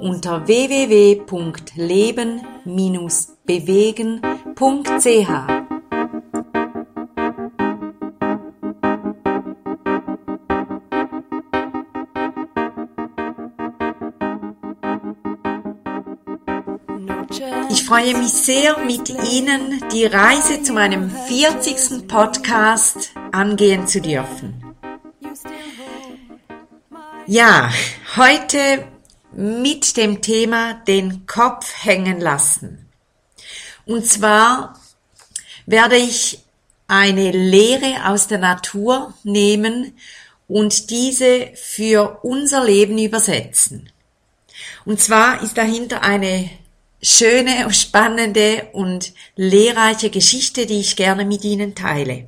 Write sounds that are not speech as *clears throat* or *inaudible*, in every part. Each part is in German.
unter www.leben-bewegen.ch. Ich freue mich sehr, mit Ihnen die Reise zu meinem 40. Podcast angehen zu dürfen. Ja, heute mit dem Thema den Kopf hängen lassen. Und zwar werde ich eine Lehre aus der Natur nehmen und diese für unser Leben übersetzen. Und zwar ist dahinter eine schöne, spannende und lehrreiche Geschichte, die ich gerne mit Ihnen teile.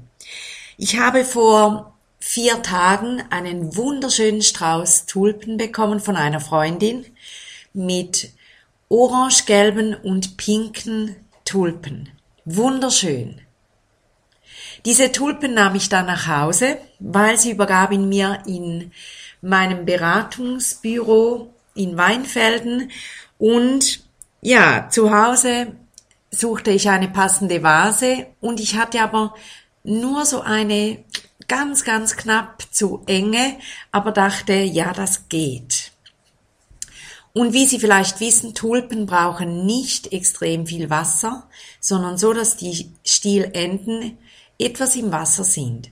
Ich habe vor vier Tagen einen wunderschönen Strauß Tulpen bekommen von einer Freundin mit orange-gelben und pinken Tulpen. Wunderschön. Diese Tulpen nahm ich dann nach Hause, weil sie übergab ihn mir in meinem Beratungsbüro in Weinfelden und ja, zu Hause suchte ich eine passende Vase und ich hatte aber nur so eine ganz, ganz knapp zu enge, aber dachte, ja, das geht. Und wie Sie vielleicht wissen, Tulpen brauchen nicht extrem viel Wasser, sondern so, dass die Stielenden etwas im Wasser sind.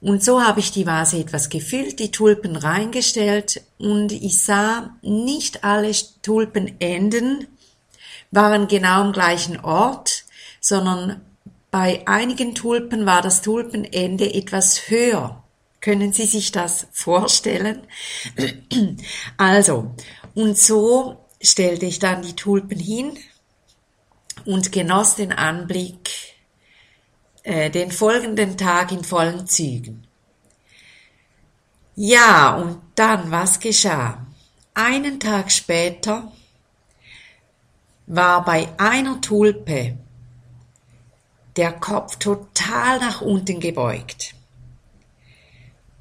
Und so habe ich die Vase etwas gefüllt, die Tulpen reingestellt und ich sah, nicht alle Tulpenenden waren genau am gleichen Ort, sondern bei einigen Tulpen war das Tulpenende etwas höher. Können Sie sich das vorstellen? *clears throat* Also, und so stellte ich dann die Tulpen hin und genoss den Anblick äh, den folgenden Tag in vollen Zügen. Ja, und dann, was geschah? Einen Tag später war bei einer Tulpe der Kopf total nach unten gebeugt.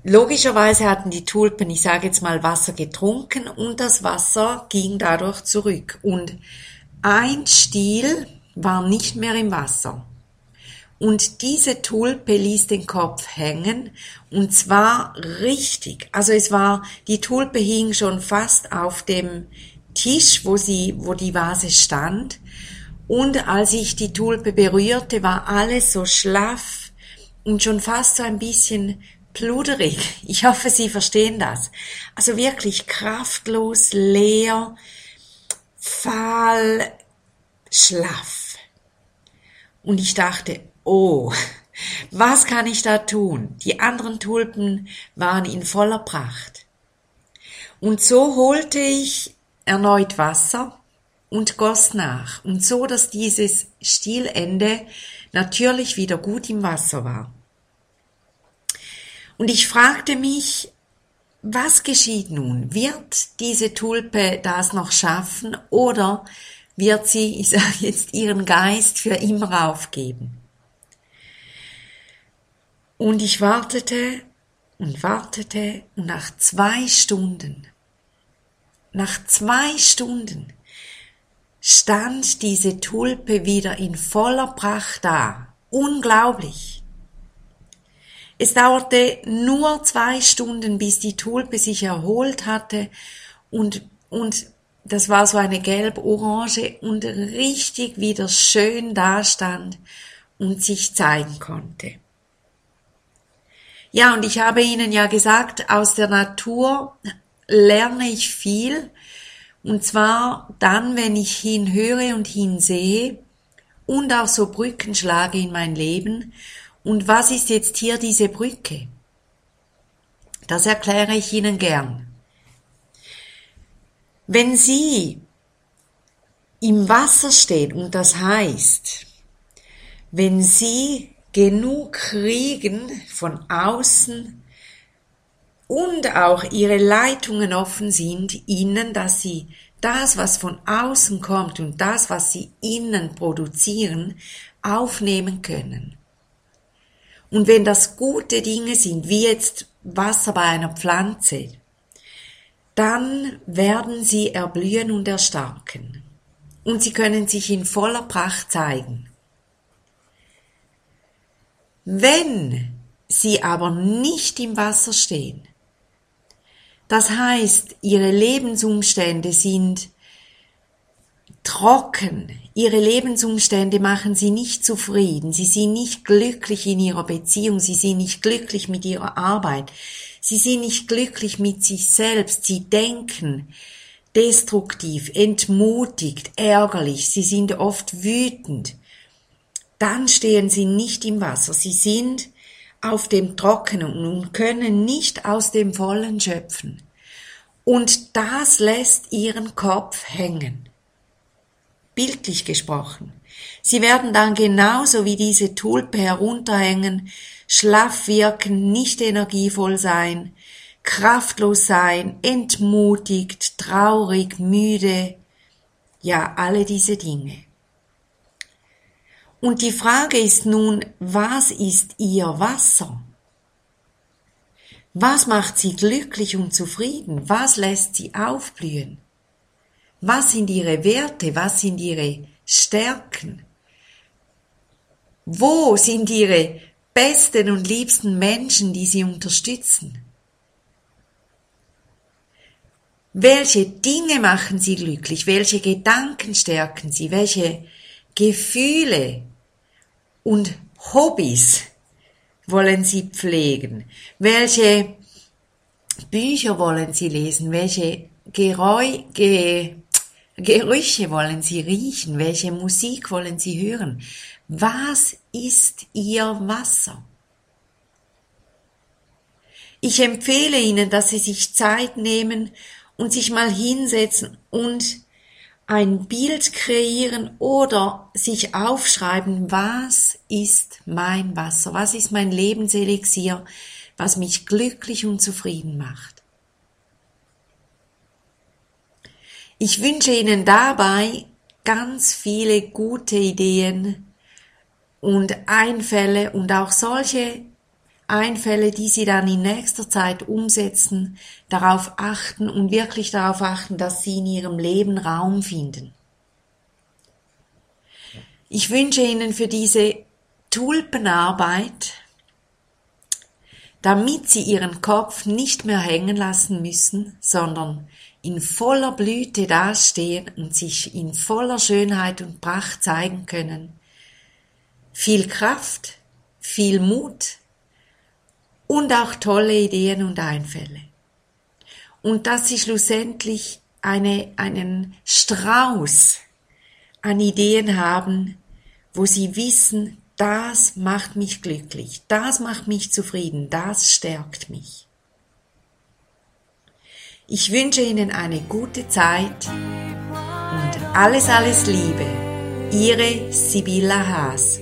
Logischerweise hatten die Tulpen, ich sage jetzt mal, Wasser getrunken und das Wasser ging dadurch zurück. Und ein Stiel war nicht mehr im Wasser. Und diese Tulpe ließ den Kopf hängen und zwar richtig. Also es war, die Tulpe hing schon fast auf dem Tisch, wo sie, wo die Vase stand und als ich die Tulpe berührte, war alles so schlaff und schon fast so ein bisschen pluderig. *laughs* Ich hoffe, Sie verstehen das. Also wirklich kraftlos, leer, fahl, schlaff. Und ich dachte, oh, *laughs* was kann ich da tun? Die anderen Tulpen waren in voller Pracht. Und so holte ich erneut Wasser und goss nach, und so dass dieses Stielende natürlich wieder gut im Wasser war. Und ich fragte mich, was geschieht nun? Wird diese Tulpe das noch schaffen oder wird sie, ich sage jetzt, ihren Geist für immer aufgeben? Und ich wartete und wartete und nach zwei Stunden, nach zwei Stunden stand diese Tulpe wieder in voller Pracht da. Unglaublich. Es dauerte nur zwei Stunden, bis die Tulpe sich erholt hatte und, und das war so eine gelb-orange und richtig wieder schön dastand und sich zeigen konnte. Ja, und ich habe Ihnen ja gesagt, aus der Natur lerne ich viel und zwar dann, wenn ich hinhöre und hinsehe und auch so Brücken schlage in mein Leben. Und was ist jetzt hier diese Brücke? Das erkläre ich Ihnen gern. Wenn Sie im Wasser stehen und das heißt, wenn Sie genug kriegen von außen und auch Ihre Leitungen offen sind, Ihnen, dass Sie das, was von außen kommt und das, was Sie innen produzieren, aufnehmen können. Und wenn das gute Dinge sind, wie jetzt Wasser bei einer Pflanze, dann werden sie erblühen und erstarken. Und sie können sich in voller Pracht zeigen. Wenn sie aber nicht im Wasser stehen, das heißt, ihre Lebensumstände sind trocken, ihre Lebensumstände machen sie nicht zufrieden, sie sind nicht glücklich in ihrer Beziehung, sie sind nicht glücklich mit ihrer Arbeit, sie sind nicht glücklich mit sich selbst, sie denken destruktiv, entmutigt, ärgerlich, sie sind oft wütend, dann stehen sie nicht im Wasser, sie sind auf dem Trockenen und können nicht aus dem Vollen schöpfen. Und das lässt ihren Kopf hängen bildlich gesprochen. Sie werden dann genauso wie diese Tulpe herunterhängen, schlaff wirken, nicht energievoll sein, kraftlos sein, entmutigt, traurig, müde, ja, alle diese Dinge. Und die Frage ist nun, was ist ihr Wasser? Was macht sie glücklich und zufrieden? Was lässt sie aufblühen? Was sind ihre Werte? Was sind ihre Stärken? Wo sind ihre besten und liebsten Menschen, die sie unterstützen? Welche Dinge machen sie glücklich? Welche Gedanken stärken sie? Welche Gefühle und Hobbys wollen sie pflegen? Welche Bücher wollen sie lesen? Welche Gereu, Ge Gerüche wollen Sie riechen? Welche Musik wollen Sie hören? Was ist Ihr Wasser? Ich empfehle Ihnen, dass Sie sich Zeit nehmen und sich mal hinsetzen und ein Bild kreieren oder sich aufschreiben, was ist mein Wasser, was ist mein Lebenselixier, was mich glücklich und zufrieden macht. Ich wünsche Ihnen dabei ganz viele gute Ideen und Einfälle und auch solche Einfälle, die Sie dann in nächster Zeit umsetzen, darauf achten und wirklich darauf achten, dass Sie in Ihrem Leben Raum finden. Ich wünsche Ihnen für diese Tulpenarbeit, damit Sie Ihren Kopf nicht mehr hängen lassen müssen, sondern in voller Blüte dastehen und sich in voller Schönheit und Pracht zeigen können. Viel Kraft, viel Mut und auch tolle Ideen und Einfälle. Und dass sie schlussendlich eine, einen Strauß an Ideen haben, wo sie wissen, das macht mich glücklich, das macht mich zufrieden, das stärkt mich. Ich wünsche Ihnen eine gute Zeit und alles, alles Liebe. Ihre Sibylla Haas.